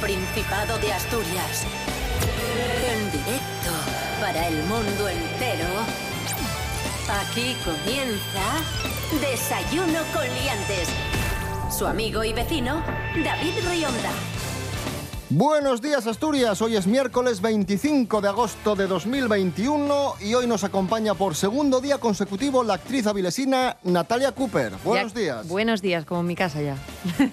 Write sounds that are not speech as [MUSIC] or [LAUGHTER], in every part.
Principado de Asturias. En directo para el mundo entero. Aquí comienza Desayuno con Liantes. Su amigo y vecino, David Rionda. Buenos días Asturias, hoy es miércoles 25 de agosto de 2021 y hoy nos acompaña por segundo día consecutivo la actriz avilesina Natalia Cooper. Buenos Ya- días. Buenos días, como en mi casa ya.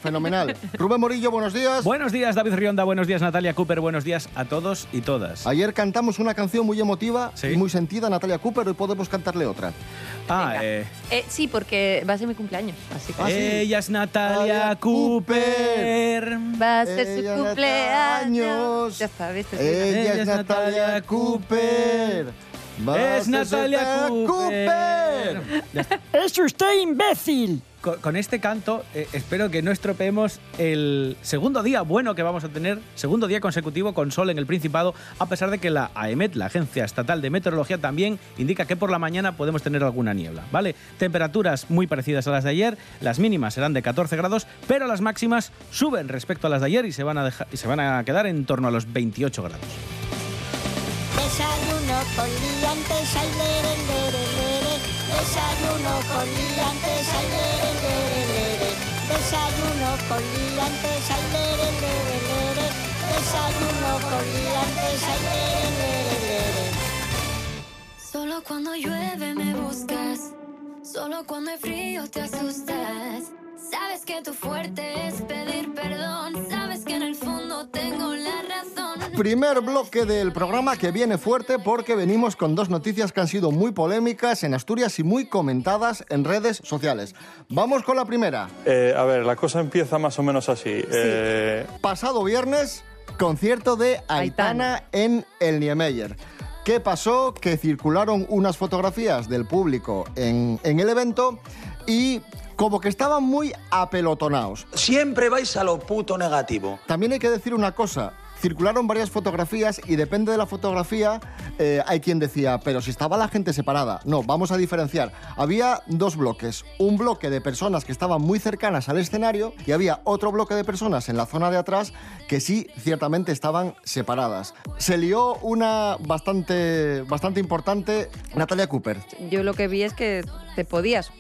Fenomenal. Rubén Morillo, buenos días. Buenos días, David Rionda. Buenos días, Natalia Cooper. Buenos días a todos y todas. Ayer cantamos una canción muy emotiva Sí. y muy sentida a Natalia Cooper, hoy podemos cantarle otra. Ah, eh, Eh, sí, porque va a ser mi cumpleaños, así que... Ah, sí. ella es Natalia Cooper. Va a ser Ella su cumpleaños. Ya sabes, Ella, Ella es Natalia Cooper. A Es Natalia Cooper. Está. ¡Es usted imbécil! Con, con este canto, eh, espero que no estropeemos el segundo día bueno que vamos a tener, segundo día consecutivo con sol en el Principado, a pesar de que la AEMET, la Agencia Estatal de Meteorología, también indica que por la mañana podemos tener alguna niebla, ¿vale? Temperaturas muy parecidas a las de ayer, las mínimas serán de 14 grados, pero las máximas suben respecto a las de ayer y se van a, dejar- y se van a quedar en torno a los 28 grados. Con liantes, ay, lere, lere, lere. Desayuno con liantes, ay, lere. Desayuno con liantes, ay, lere, lere, lere. Desayuno con liantes, ay, lere. Solo cuando llueve me buscas, solo cuando hay frío te asustas. Sabes que tu fuerte es pedir perdón, sabes que en el fondo tengo la razón. Primer bloque del programa que viene fuerte porque venimos con dos noticias que han sido muy polémicas en Asturias y muy comentadas en redes sociales. Vamos con la primera. Eh, a ver, la cosa empieza más o menos así. Eh, Pasado viernes, concierto de Aitana, en el Niemeyer. ¿Qué pasó? Que circularon unas fotografías del público en, en el evento y como que estaban muy apelotonados. Siempre vais a lo puto negativo. También hay que decir una cosa. Circularon varias fotografías y depende de la fotografía eh, hay quien decía, pero si estaba la gente separada. No, vamos a diferenciar. Había dos bloques. Un bloque de personas que estaban muy cercanas al escenario y había otro bloque de personas en la zona de atrás que sí, ciertamente estaban separadas. Se lió una bastante, bastante importante, Natalia Cooper. Yo lo que vi es que te podías,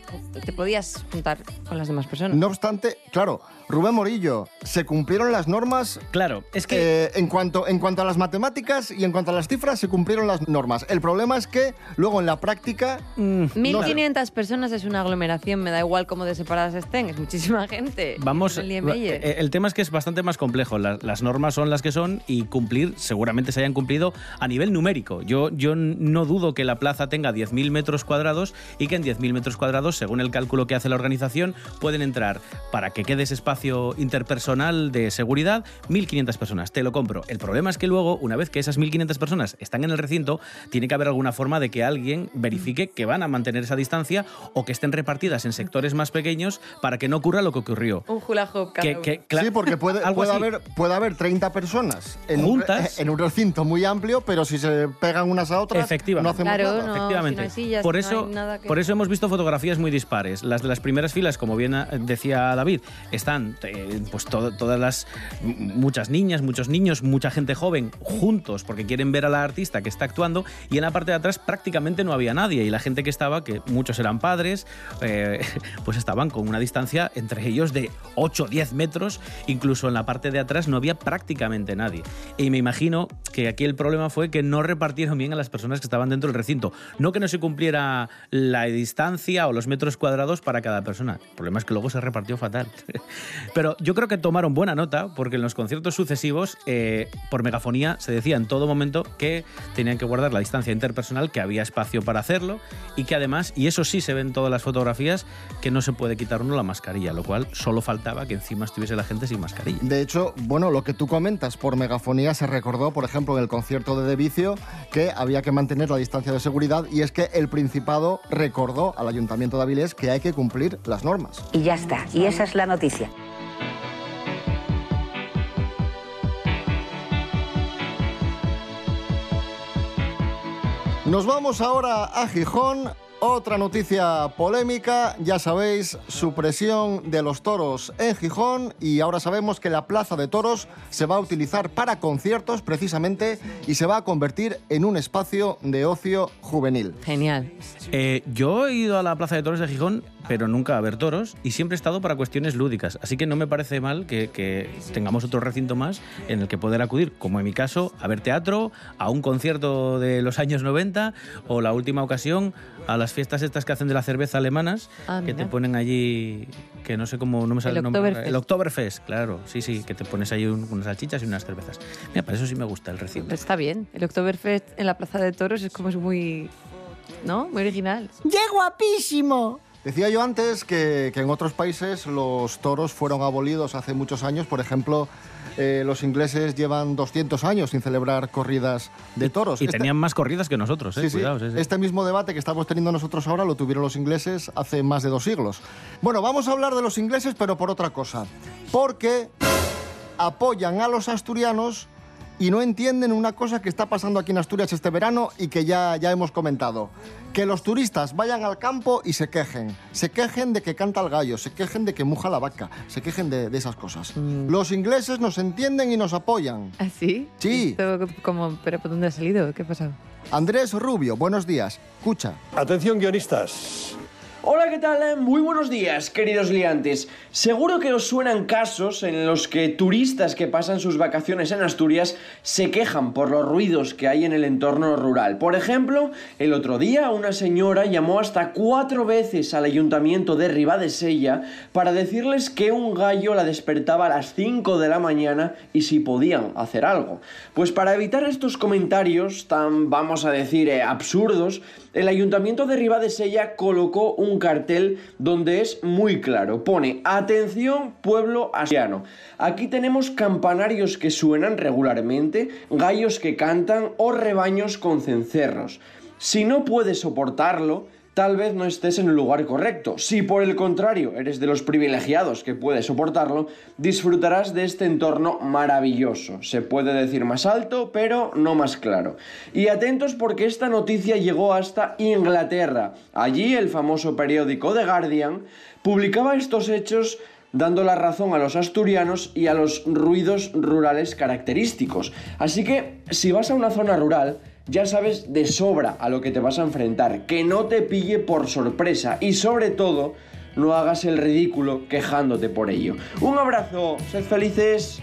te podías juntar con las demás personas. No obstante, claro, Rubén Morillo, se cumplieron las normas Claro, es que... Eh, en, cuanto, en cuanto a las matemáticas y en cuanto a las cifras, se cumplieron las normas. El problema es que luego en la práctica. mm, 1.500 personas es una aglomeración, me da igual cómo de separadas estén, es muchísima gente. Vamos, El eh, el tema es que es bastante más complejo. Las, las normas son las que son y cumplir, seguramente se hayan cumplido a nivel numérico. Yo, yo no dudo que la plaza tenga 10.000 metros cuadrados y que en 10.000 metros cuadrados, según el cálculo que hace la organización, pueden entrar, para que quede ese espacio interpersonal de seguridad, 1.500 personas. Te lo compro. El problema es que luego, una vez que esas 1.500 personas están en el recinto, tiene que haber alguna forma de que alguien verifique que van a mantener esa distancia o que estén repartidas en sectores más pequeños para que no ocurra lo que ocurrió. Un hula hoop cada Que- uno. que- cla- Sí, porque puede, algo puede, así. haber, puede haber 30 personas en un, re- Juntas. en un recinto muy amplio, pero si se pegan unas a otras, Efectivamente. no hacemos Claro, nada. no. Efectivamente. si no hay sillas, por, eso, hay nada que- por eso hemos visto fotografías muy dispares. Las de las primeras filas, como bien eh, decía David, están eh, pues to- todas las m- muchas niñas, muchos niños, mucha gente joven juntos porque quieren ver a la artista que está actuando y en la parte de atrás prácticamente no había nadie y la gente que estaba, que muchos eran padres, eh, [LAUGHS] pues estaban con una distancia entre ellos de 8 o 10 metros, incluso en la parte de atrás no había prácticamente nadie. Y me imagino que aquí el problema fue que no repartieron bien a las personas que estaban dentro del recinto. No que no se cumpliera la distancia o los metros cuadrados para cada persona. El problema es que luego se repartió fatal. [LAUGHS] Pero yo creo que tomaron buena nota porque en los conciertos sucesivos, eh, por megafonía, se decía en todo momento que tenían que guardar la distancia interpersonal, que había espacio para hacerlo y que además, y eso sí se ve en todas las fotografías, que no se puede quitar uno la mascarilla, lo cual solo faltaba que encima estuviese la gente sin mascarilla. De hecho, bueno, lo que tú comentas por megafonía se recordó, por ejemplo, en el concierto de De Vicio, que había que mantener la distancia de seguridad y es que el Principado recordó al Ayuntamiento de Avilés que hay que cumplir las normas. Y ya está. Y esa es la noticia. Nos vamos ahora a Gijón. Otra noticia polémica, ya sabéis, supresión de los toros en Gijón y ahora sabemos que la plaza de toros se va a utilizar para conciertos precisamente y se va a convertir en un espacio de ocio juvenil. Genial. Eh, yo he ido a la Plaza de Toros de Gijón, pero nunca a ver toros, y siempre he estado para cuestiones lúdicas. Así que no me parece mal que, que tengamos otro recinto más en el que poder acudir, como en mi caso, a ver teatro, a un concierto de los años 90 o la última ocasión a las fiestas estas que hacen de la cerveza alemanas, Ah, que te ponen allí, que no sé cómo, no me sale El el nombre. Oktoberfest. El Oktoberfest, claro, sí, sí, que te pones ahí un- unas salchichas y unas cervezas. Mira, para eso sí me gusta el recinto. Está bien. El Oktoberfest en la Plaza de Toros es como es muy... ¿No? Muy original. ¡Qué guapísimo! Decía yo antes que, que en otros países los toros fueron abolidos hace muchos años. Por ejemplo, eh, los ingleses llevan 200 años sin celebrar corridas de toros. Y Este- tenían más corridas que nosotros, ¿eh? Sí, sí. Cuidado, sí, sí. Este mismo debate que estamos teniendo nosotros ahora lo tuvieron los ingleses hace más de dos siglos. Bueno, vamos a hablar de los ingleses, pero por otra cosa. Porque apoyan a los asturianos y no entienden una cosa que está pasando aquí en Asturias este verano y que ya, ya hemos comentado. Que los turistas vayan al campo y se quejen. Se quejen de que canta el gallo, se quejen de que muja la vaca, se quejen de, de esas cosas. Los ingleses nos entienden y nos apoyan. ¿Ah, sí? Sí. Como, ¿Pero por dónde ha salido? ¿Qué ha pasado? Andrés Rubio, buenos días. Escucha. Atención, guionistas. Hola, ¿qué tal? Muy buenos días, queridos liantes. Seguro que os suenan casos en los que turistas que pasan sus vacaciones en Asturias se quejan por los ruidos que hay en el entorno rural. Por ejemplo, el otro día una señora llamó hasta cuatro veces al ayuntamiento de Ribadesella para decirles que un gallo la despertaba a las 5 de la mañana y si podían hacer algo. Pues para evitar estos comentarios tan, vamos a decir, eh, absurdos, el ayuntamiento de Ribadesella colocó un cartel donde es muy claro. Pone, atención pueblo asturiano. Aquí tenemos campanarios que suenan regularmente, gallos que cantan o rebaños con cencerros. Si no puedes soportarlo, tal vez no estés en el lugar correcto. Si por el contrario eres de los privilegiados que puede soportarlo, disfrutarás de este entorno maravilloso. Se puede decir más alto, pero no más claro. Y atentos porque esta noticia llegó hasta Inglaterra. Allí el famoso periódico The Guardian publicaba estos hechos dando la razón a los asturianos y a los ruidos rurales característicos. Así que si vas a una zona rural, ya sabes de sobra a lo que te vas a enfrentar, que no te pille por sorpresa y sobre todo no hagas el ridículo quejándote por ello. Un abrazo, sed felices.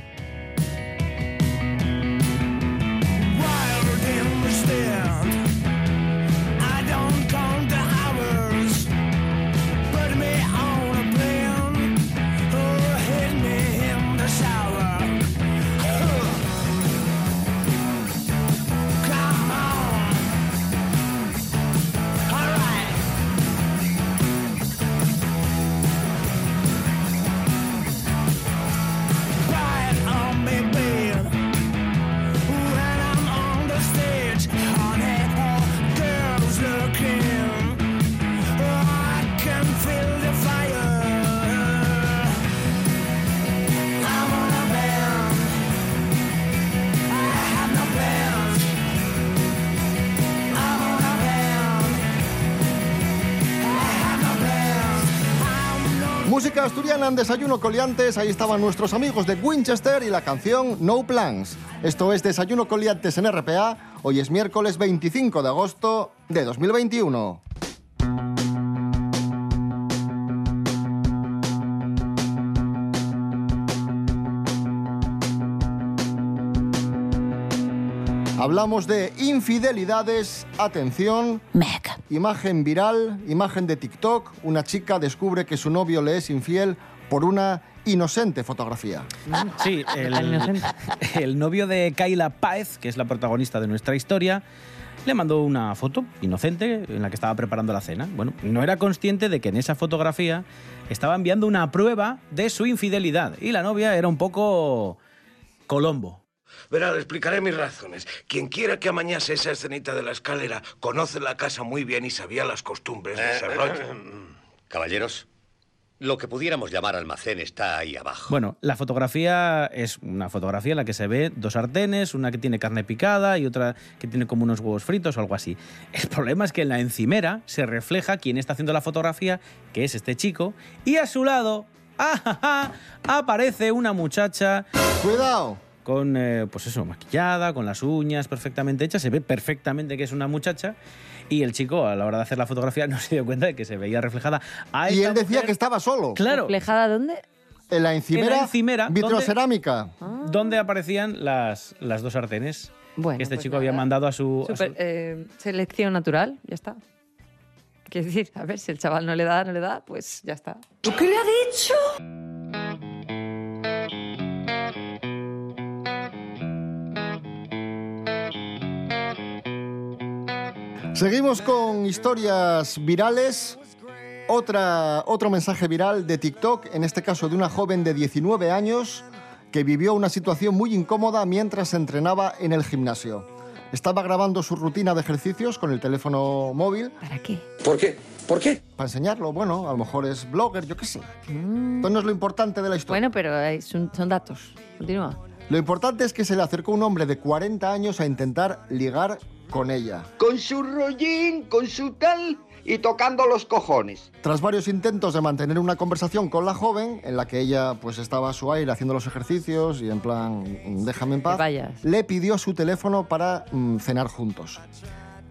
Música asturiana en Desayuno Coliantes, ahí estaban nuestros amigos de Winchester y la canción No Plans. Esto es Desayuno Coliantes en RPA, hoy es miércoles 25 de agosto de 2021. Hablamos de infidelidades, atención, imagen viral, imagen de TikTok, una chica descubre que su novio le es infiel por una inocente fotografía. Sí, [LAUGHS] el, el novio de Kyla Páez, que es la protagonista de nuestra historia, le mandó una foto inocente en la que estaba preparando la cena. Bueno, no era consciente de que en esa fotografía estaba enviando una prueba de su infidelidad y la novia era un poco colombo. Verá, le explicaré mis razones. Quien quiera que amañase esa escenita de la escalera conoce la casa muy bien y sabía las costumbres de ese rollo. Caballeros, Lo que pudiéramos llamar almacén está ahí abajo. Bueno, la fotografía es una fotografía en la que se ve dos sartenes, una que tiene carne picada y otra que tiene como unos huevos fritos o algo así. El problema es que en la encimera se refleja quién está haciendo la fotografía, que es este chico, y a su lado ¡ah, aparece una muchacha. ¡Cuidado! Con, eh, pues eso, maquillada, con las uñas perfectamente hechas, se ve perfectamente que es una muchacha. Y el chico, a la hora de hacer la fotografía, [LAUGHS] no se dio cuenta de que se veía reflejada. A Y él decía mujer. que estaba solo. Claro. ¿Reflejada dónde? En la encimera, En la encimera, vitrocerámica. donde aparecían las, las dos sartenes Bueno, que este pues chico había mandado a su, a su- Super- eh, selección natural, ya está. Quiero decir, a ver, si el chaval no le da, no le da, pues ya está. ¿Tú qué le ha dicho? Seguimos con historias virales. Otra, otro mensaje viral de TikTok, en este caso de una joven de 19 años que vivió una situación muy incómoda mientras se entrenaba en el gimnasio. Estaba grabando su rutina de ejercicios con el teléfono móvil. ¿Para qué? ¿Por qué? ¿Por qué? Para enseñarlo, bueno, a lo mejor es blogger, yo qué sé. Esto no es lo importante de la historia. Bueno, pero eh, son, son datos. Continúa. Lo importante es que se le acercó un hombre de 40 años a intentar ligar con ella. Con su rollín, con su tal y tocando los cojones. Tras varios intentos de mantener una conversación con la joven, en la que ella pues estaba a su aire haciendo los ejercicios y en plan, mm, déjame en paz, le pidió su teléfono para mm, cenar juntos.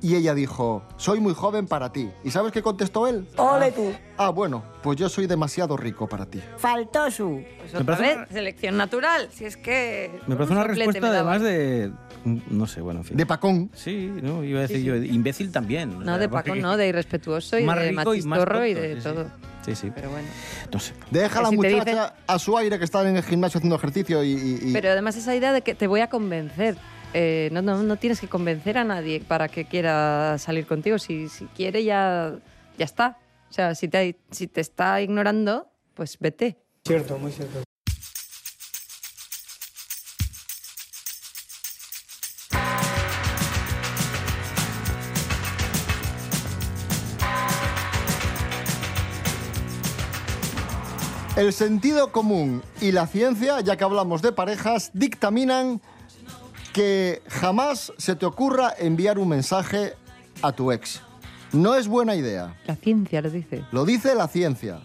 Y ella dijo, soy muy joven para ti. ¿Y sabes qué contestó él? Ole tú. Ah, bueno, pues yo soy demasiado rico para ti. Faltó su. Pues Me otra parece vez, selección natural. Si es que. Me parece una respuesta me además de... No sé, bueno, en fin. De Pacón. Sí, no, iba a decir Sí, yo, sí. imbécil también. o No, sea, de Paco, no, de irrespetuoso y Más de rico y más y de sí, sí. todo. Sí, sí. Pero bueno. No sé. Deja a la si muchacha a su aire que está en el gimnasio haciendo ejercicio y... y- y- Pero además esa idea de que te voy a convencer. Eh, no, no, no tienes que convencer a nadie para que quiera salir contigo. Si, si quiere, ya, ya está. O sea, si te, si te está ignorando, pues vete. Cierto, muy cierto. El sentido común y la ciencia, ya que hablamos de parejas, dictaminan que jamás se te ocurra enviar un mensaje a tu ex. No es buena idea. La ciencia lo dice. Lo dice la ciencia.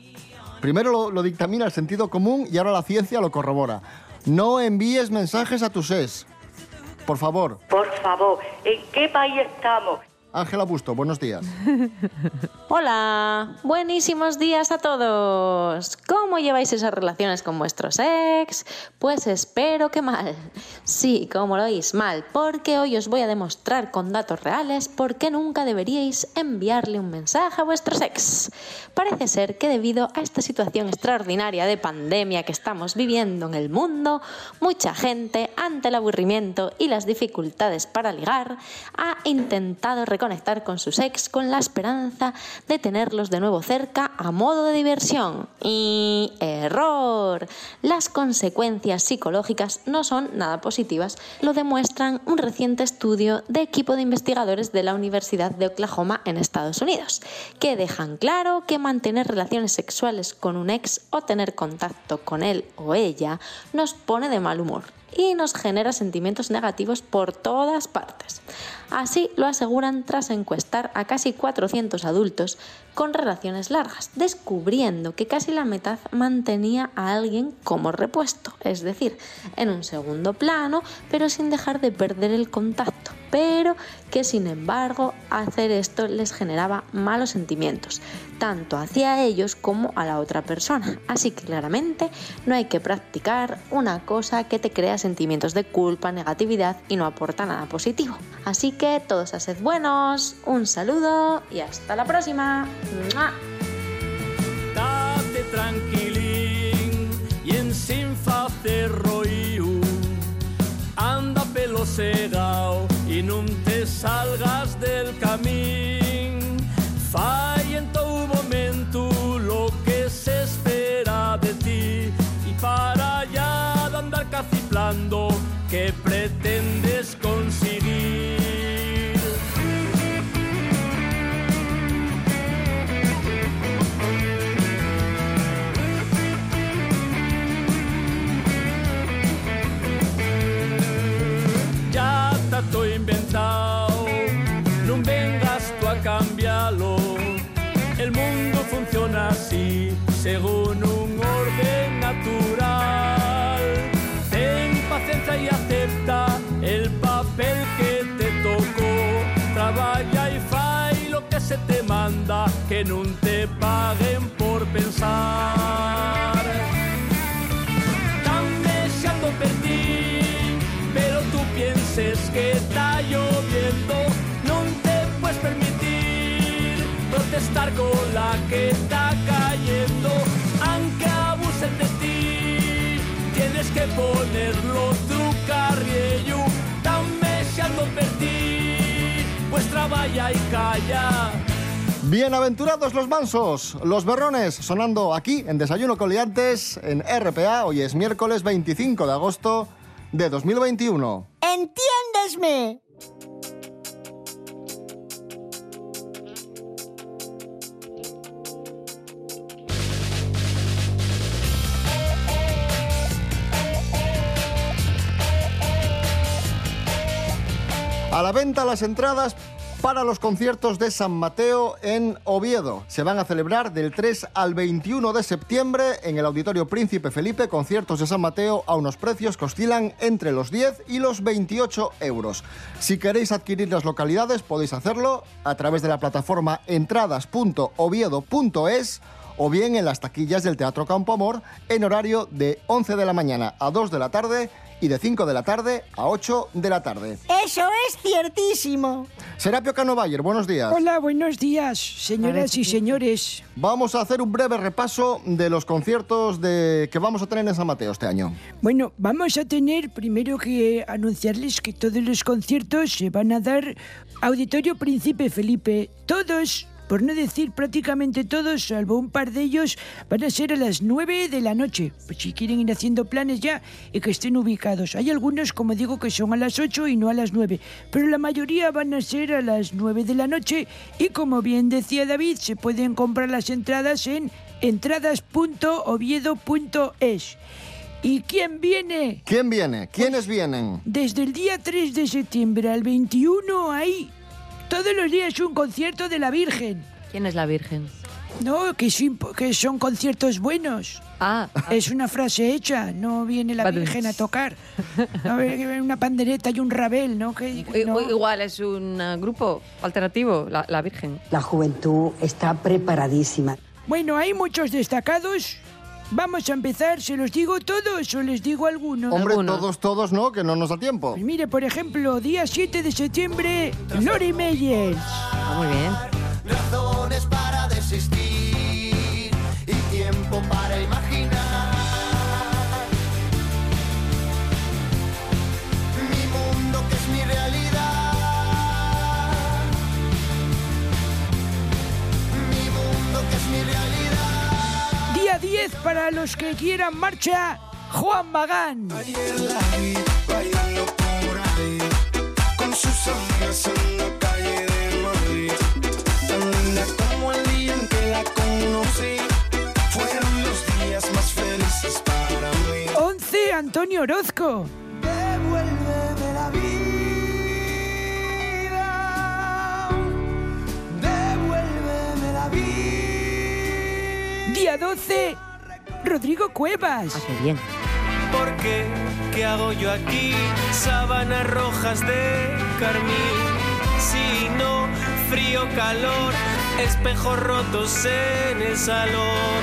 Primero lo, lo dictamina el sentido común y ahora la ciencia lo corrobora. No envíes mensajes a tus ex. Por favor. Por favor, ¿en qué país estamos? Ángela Busto, buenos días. [LAUGHS] Hola, buenísimos días a todos. ¿Cómo lleváis esas relaciones con vuestros ex? Pues espero que mal. Sí, como lo oís, mal, porque hoy os voy a demostrar con datos reales por qué nunca deberíais enviarle un mensaje a vuestros ex. Parece ser que debido a esta situación extraordinaria de pandemia que estamos viviendo en el mundo, mucha gente, ante el aburrimiento y las dificultades para ligar, ha intentado reconectar con sus ex con la esperanza de tenerlos de nuevo cerca a modo de diversión. Y error. Las consecuencias psicológicas no son nada positivas, lo demuestran un reciente estudio de equipo de investigadores de la Universidad de Oklahoma en Estados Unidos, que dejan claro que mantener relaciones sexuales con un ex o tener contacto con él o ella nos pone de mal humor y nos genera sentimientos negativos por todas partes. Así lo aseguran tras encuestar a casi 400 adultos con relaciones largas, descubriendo que casi la mitad mantenía a alguien como repuesto, es decir, en un segundo plano, pero sin dejar de perder el contacto, pero que sin embargo hacer esto les generaba malos sentimientos, tanto hacia ellos como a la otra persona. Así que claramente no hay que practicar una cosa que te crea sentimientos de culpa, negatividad y no aporta nada positivo. Así que todos a sed buenos, un saludo y hasta la próxima. Y non te salgas del camín. Fai en todo momento lo que se espera de ti Y para ya de andar caciflando que pretendes conseguir según un orden natural. Ten paciencia y acepta el papel que te tocó. Trabaja y fai lo que se te manda, que no te paguen por pensar. Ponerlo tu carriello, tan deseando per ti, pues trabaja y calla. Bienaventurados los mansos, los berrones, sonando aquí en Desayuno con Liantes en RPA. Hoy es miércoles 25 de agosto de 2021. ¡Entiéndesme! A la venta las entradas para los conciertos de San Mateo en Oviedo. Se van a celebrar del 3 al 21 de septiembre en el Auditorio Príncipe Felipe, conciertos de San Mateo a unos precios que oscilan entre los 10 y los 28 euros. Si queréis adquirir las localidades podéis hacerlo a través de la plataforma entradas.oviedo.es o bien en las taquillas del Teatro Campo Amor en horario de 11 de la mañana a 2 de la tarde y de 5 de la tarde a 8 de la tarde. Eso es ciertísimo. Serapio Cano Bayer, buenos días. Hola, buenos días, señoras y señores. Vamos a hacer un breve repaso de los conciertos de... que vamos a tener en San Mateo este año. Bueno, vamos a tener primero que anunciarles que todos los conciertos se van a dar Auditorio Príncipe Felipe. Todos, por no decir prácticamente todos, salvo un par de ellos, van a ser a las 9 de la noche. Pues si quieren ir haciendo planes ya y que estén ubicados. Hay algunos, como digo, que son a las 8 y no a las 9. Pero la mayoría van a ser a las 9 de la noche. Y como bien decía David, se pueden comprar las entradas en entradas.oviedo.es. ¿Y quién viene? ¿Quién viene? ¿Quiénes vienen? Desde el día 3 de septiembre al 21 hay todos los días un concierto de la Virgen. ¿Quién es la Virgen? No, que, es impo- que son conciertos buenos. Ah, Es una frase hecha, no viene la. Virgen a tocar. [LAUGHS] No, viene una pandereta y un rabel, ¿no? Que, i- no. igual es un eh, grupo alternativo, la, la Virgen. La juventud está preparadísima. Bueno, hay muchos destacados. Vamos a empezar, ¿se los digo todos o les digo algunos? Hombre, todos, todos no, que no nos da tiempo. Pues mire, por ejemplo, día 7 de septiembre, Lori Meyers. Ah, muy bien. Razones para desistir y tiempo para Día 10 para los que quieran marcha, Juan Magán. Ayer la vi bailando por ahí con sus amigas en la calle de Madrid. Tan linda como el día en que la conocí. Fueron los días más felices para mí. 11, Antonio Orozco. Día 12, Rodrigo Cuevas. Ah, qué bien. ¿Por qué? ¿Qué hago yo aquí? Sábanas rojas de carmín. Si no, frío, calor, espejos rotos en el salón.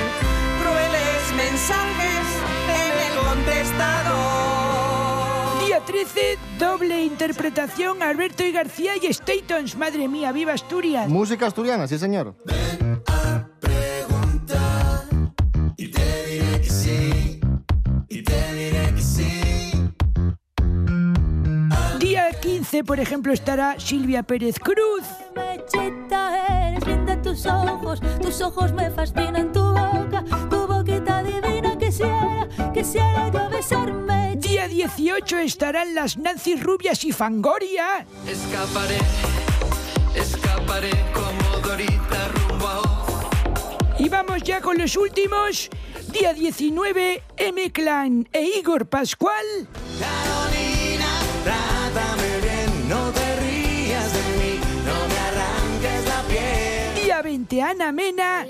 Crueles mensajes en el contestador. Día 13, doble interpretación, Alberto y García y Statons. Madre mía, viva Asturias. Música asturiana, sí señor. Pregunta Día 15, por ejemplo, estará Silvia Pérez Cruz. Mechita, eres linda tus ojos, tus ojos me fascinan tu boca, tu boquita divina quisiera, quisiera yo besarme. Día 18 estarán las Nancy Rubias y Fangoria. Escaparé, escaparé como Dorita rumbo a. Y vamos ya con los últimos. Día 19, M. Clan e Igor Pascual. Carolina, ante Ana Mena.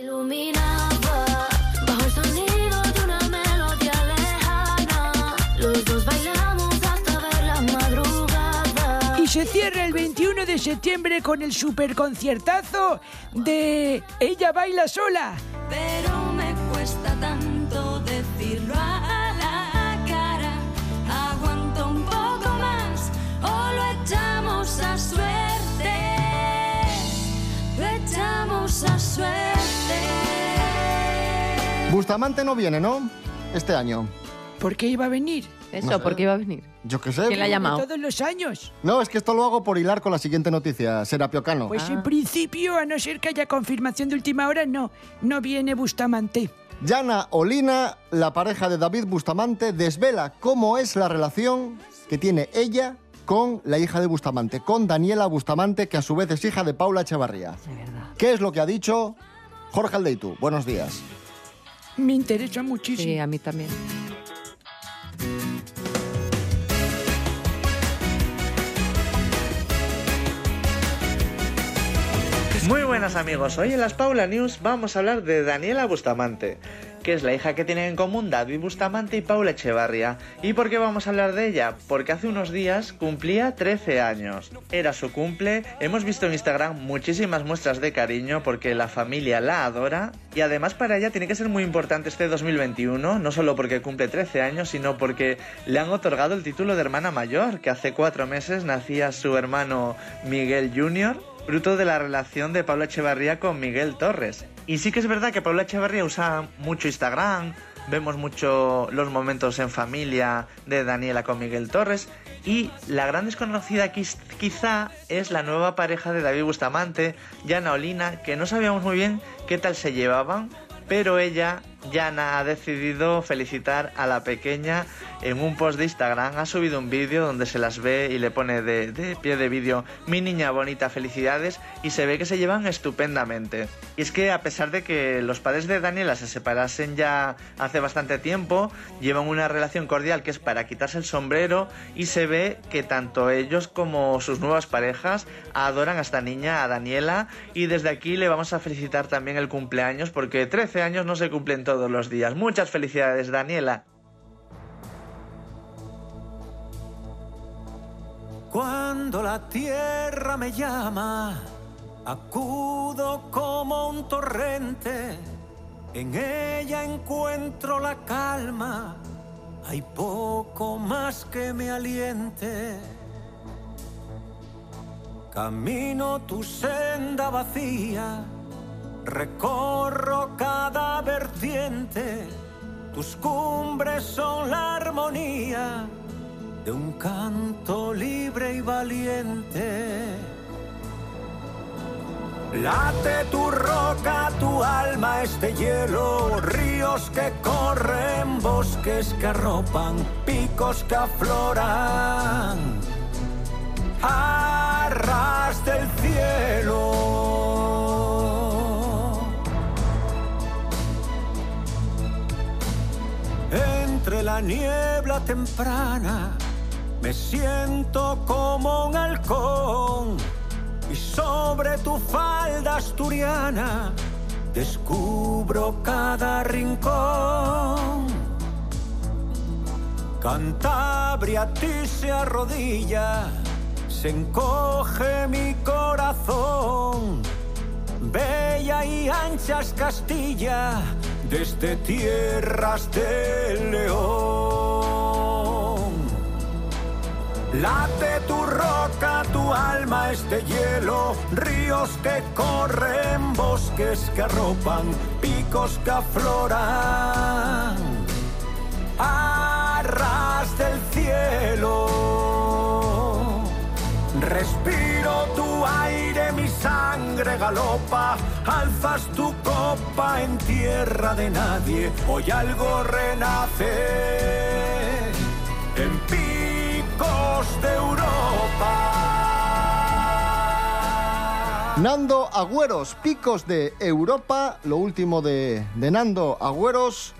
Y se cierra el 21 de septiembre con el super conciertazo de Ella baila sola. Pero Bustamante no viene, ¿no? Este año. ¿Por qué iba a venir? Eso, No sé. ¿por qué iba a venir? Yo qué sé. ¿Quién la ha llamado? Todos los años. No, es que esto lo hago por hilar con la siguiente noticia, Serapio Cano. Pues Ah. en principio, a no ser que haya confirmación de última hora, no, no viene Bustamante. Yana Olina, la pareja de David Bustamante, desvela cómo es la relación que tiene ella con la hija de Bustamante, con Daniela Bustamante, que a su vez es hija de Paula Echevarría. ¿Qué es lo que ha dicho Jorge Aldeitu? Buenos días. Me interesa muchísimo. Sí, a mí también. Muy buenas amigos, hoy en las Paula News vamos a hablar de Daniela Bustamante, que es la hija que tienen en común David Bustamante y Paula Echevarría. ¿Y por qué vamos a hablar de ella? Porque hace unos días cumplía 13 años. Era su cumple, hemos visto en Instagram muchísimas muestras de cariño porque la familia la adora y además para ella tiene que ser muy importante este 2021, no solo porque cumple 13 años, sino porque le han otorgado el título de hermana mayor, que hace cuatro meses nacía su hermano Miguel Jr., fruto de la relación de Paula Echevarría con Miguel Torres. Y sí que es verdad que Paula Echevarría usa mucho Instagram, vemos mucho los momentos en familia de Daniela con Miguel Torres y la gran desconocida quiz- quizá es la nueva pareja de David Bustamante, Yana Olina, que no sabíamos muy bien qué tal se llevaban, pero ella, Yana, ha decidido felicitar a la pequeña en un post de Instagram. Ha subido un vídeo donde se las ve y le pone de, de pie de vídeo mi niña bonita, felicidades y se ve que se llevan estupendamente. Y es que a pesar de que los padres de Daniela se separasen ya hace bastante tiempo, llevan una relación cordial que es para quitarse el sombrero y se ve que tanto ellos como sus nuevas parejas adoran a esta niña, a Daniela, y desde aquí le vamos a felicitar también el cumpleaños porque 13 años no se cumplen todos los días. Muchas felicidades, Daniela. Cuando la tierra me llama, acudo como un torrente. En ella encuentro la calma. Hay poco más que me aliente. Camino tu senda vacía, recorro cada vertiente. Tus cumbres son la armonía de un canto libre y valiente. Late tu roca, tu alma, este hielo, ríos que corren, bosques que arropan, picos que afloran, a ras del cielo. Entre la niebla temprana me siento como un halcón y sobre tu falda asturiana descubro cada rincón. Cantabria a ti se arrodilla, se encoge mi corazón. Bella y anchas Castilla, desde tierras del león. Late tu roca, tu alma, este hielo, ríos que corren, bosques que arropan, picos que afloran, a ras del cielo. Respiro tu aire, sangre galopa, alzas tu copa en tierra de nadie, hoy algo renace en picos de Europa. Nando Agüeros, picos de Europa, lo último de, de Nando Agüeros,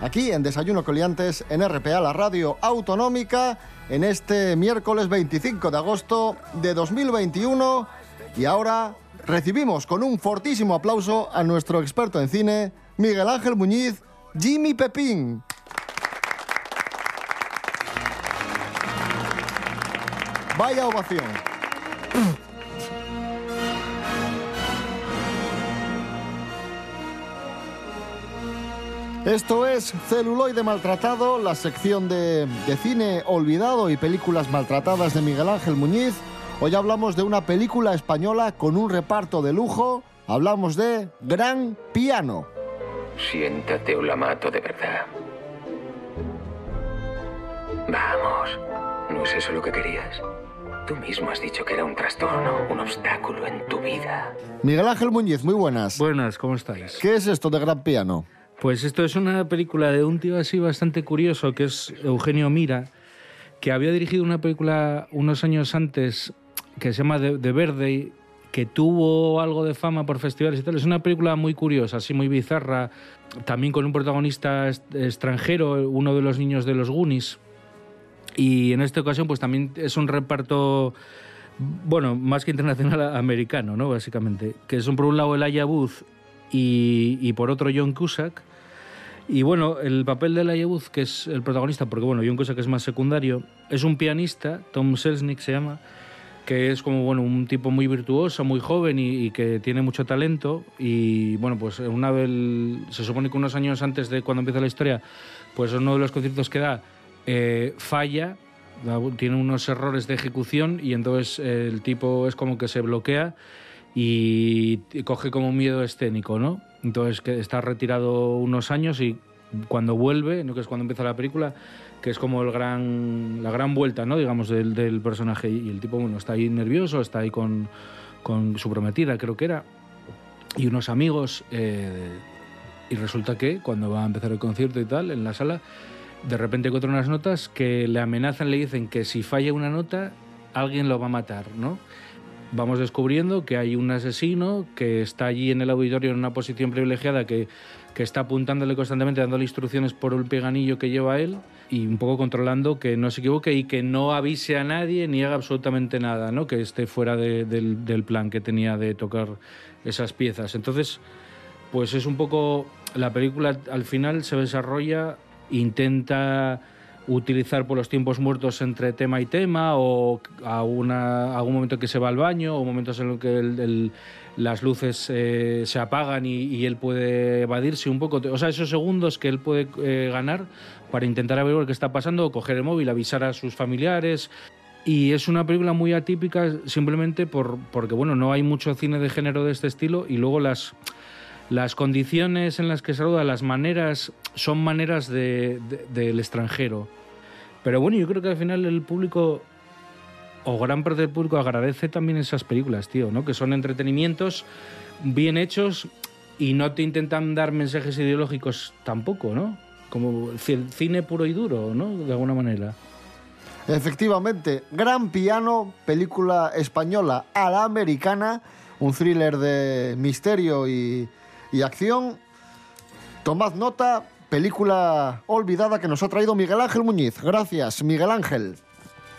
aquí en Desayuno Coliantes, en RPA, la radio autonómica, en este miércoles 25 de agosto de 2021. Y ahora recibimos con un fortísimo aplauso a nuestro experto en cine, Miguel Ángel Muñiz, Jimmy Pepín. Vaya ovación. Esto es Celuloide Maltratado, la sección de, de cine olvidado y películas maltratadas de Miguel Ángel Muñiz. Hoy hablamos de una película española con un reparto de lujo. Hablamos de Gran Piano. Siéntate o la mato de verdad. Vamos, ¿no es eso lo que querías? Tú mismo has dicho que era un trastorno, un obstáculo en tu vida. Miguel Ángel Muñiz, muy buenas. Buenas, ¿cómo estáis? ¿Qué es esto de Gran Piano? Pues esto es una película de un tío así bastante curioso, que es Eugenio Mira, que había dirigido una película unos años antes que se llama The, Verde, que tuvo algo de fama por festivales y tal. Es una película muy curiosa, así muy bizarra, también con un protagonista extranjero, uno de los niños de los Goonies. Y en esta ocasión, pues también es un reparto, bueno, más que internacional, [LAUGHS] americano, ¿no? Básicamente. Que son por un lado Elijah Booth y, y por otro John Cusack. Y bueno, el papel de Elijah Booth, que es el protagonista, porque bueno, John Cusack es más secundario, es un pianista, Tom Selznick se llama, que es como bueno un tipo muy virtuoso, muy joven y, y que tiene mucho talento. Y bueno, pues una vez, se supone que unos años antes de cuando empieza la historia, pues uno de los conciertos que da eh, falla, tiene unos errores de ejecución y entonces eh, el tipo es como que se bloquea y coge como miedo escénico, ¿no? Entonces que está retirado unos años y cuando vuelve, ¿no? que es cuando empieza la película, que es como el gran, la gran vuelta, ¿no? digamos, del, del personaje. Y el tipo, bueno, está ahí nervioso, está ahí con, con su prometida, creo que era, y unos amigos. eh, y resulta que cuando va a empezar el concierto y tal, en la sala, de repente encuentra unas notas que le amenazan, le dicen que si falla una nota, alguien lo va a matar, ¿no? Vamos descubriendo que hay un asesino que está allí en el auditorio en una posición privilegiada que, que está apuntándole constantemente, dándole instrucciones por el peganillo que lleva él y un poco controlando que no se equivoque y que no avise a nadie ni haga absolutamente nada, ¿no? que esté fuera de- del, del plan que tenía de tocar esas piezas. Entonces, pues es un poco la película al final se desarrolla intenta utilizar por los tiempos muertos entre tema y tema o a una, algún momento que se va al baño o momentos en los que las luces eh, se apagan y, y él puede evadirse un poco. O sea esos segundos que él puede eh, ganar para intentar averiguar qué está pasando o coger el móvil avisar a sus familiares. Y es una película muy atípica simplemente por, porque bueno no hay mucho cine de género de este estilo y luego las las condiciones en las que se roda, las maneras, son maneras de- de- del extranjero. Pero bueno, yo creo que al final el público, o gran parte del público, agradece también esas películas, tío, ¿no? Que son entretenimientos bien hechos y no te intentan dar mensajes ideológicos tampoco, ¿no? Como cine puro y duro, ¿no? De alguna manera. Efectivamente, Gran Piano, película española a la americana, un thriller de misterio y, y acción. Tomad nota, película olvidada que nos ha traído Miguel Ángel Muñiz. Gracias, Miguel Ángel.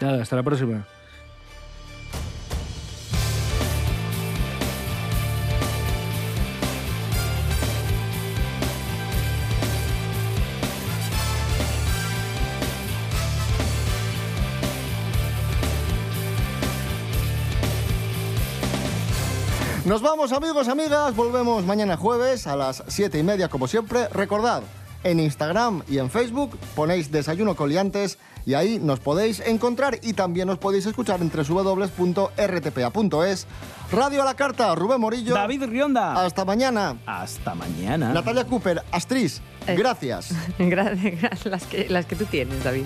Nada, hasta la próxima. Nos vamos amigos, amigas, volvemos mañana jueves a las 7 y media como siempre. Recordad, en Instagram y en Facebook ponéis Desayuno Coliantes y ahí nos podéis encontrar y también nos podéis escuchar en www.rtpa.es. Radio a la carta, Rubén Morillo. David Rionda. Hasta mañana. Hasta mañana. Natalia Cooper, Astris, Eh. gracias. [LAUGHS] Gracias, [LAUGHS] las que, las que tú tienes, David.